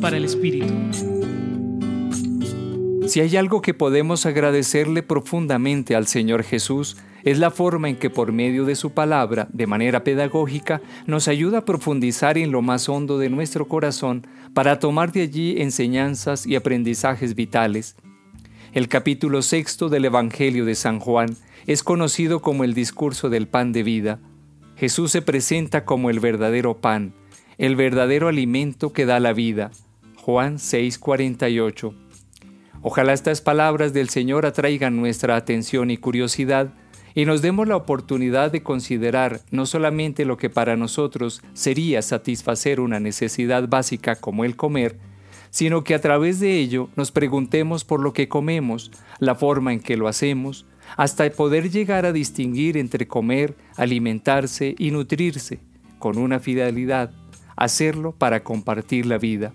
Para el Espíritu. Si hay algo que podemos agradecerle profundamente al Señor Jesús, es la forma en que por medio de su palabra, de manera pedagógica, nos ayuda a profundizar en lo más hondo de nuestro corazón para tomar de allí enseñanzas y aprendizajes vitales. El capítulo sexto del Evangelio de San Juan es conocido como el discurso del pan de vida. Jesús se presenta como el verdadero pan, el verdadero alimento que da la vida. Juan 6:48. Ojalá estas palabras del Señor atraigan nuestra atención y curiosidad y nos demos la oportunidad de considerar no solamente lo que para nosotros sería satisfacer una necesidad básica como el comer, sino que a través de ello nos preguntemos por lo que comemos, la forma en que lo hacemos, hasta poder llegar a distinguir entre comer, alimentarse y nutrirse, con una fidelidad, hacerlo para compartir la vida.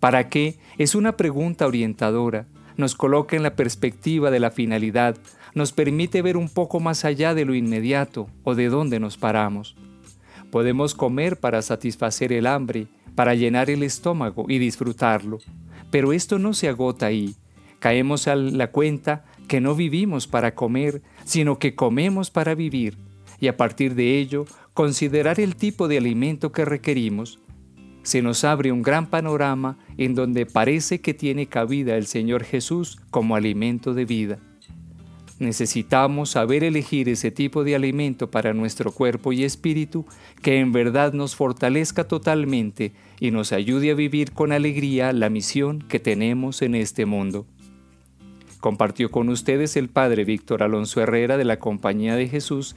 ¿Para qué? Es una pregunta orientadora, nos coloca en la perspectiva de la finalidad, nos permite ver un poco más allá de lo inmediato o de dónde nos paramos. Podemos comer para satisfacer el hambre, para llenar el estómago y disfrutarlo, pero esto no se agota ahí. Caemos a la cuenta que no vivimos para comer, sino que comemos para vivir, y a partir de ello considerar el tipo de alimento que requerimos, se nos abre un gran panorama en donde parece que tiene cabida el Señor Jesús como alimento de vida. Necesitamos saber elegir ese tipo de alimento para nuestro cuerpo y espíritu que en verdad nos fortalezca totalmente y nos ayude a vivir con alegría la misión que tenemos en este mundo. Compartió con ustedes el Padre Víctor Alonso Herrera de la Compañía de Jesús,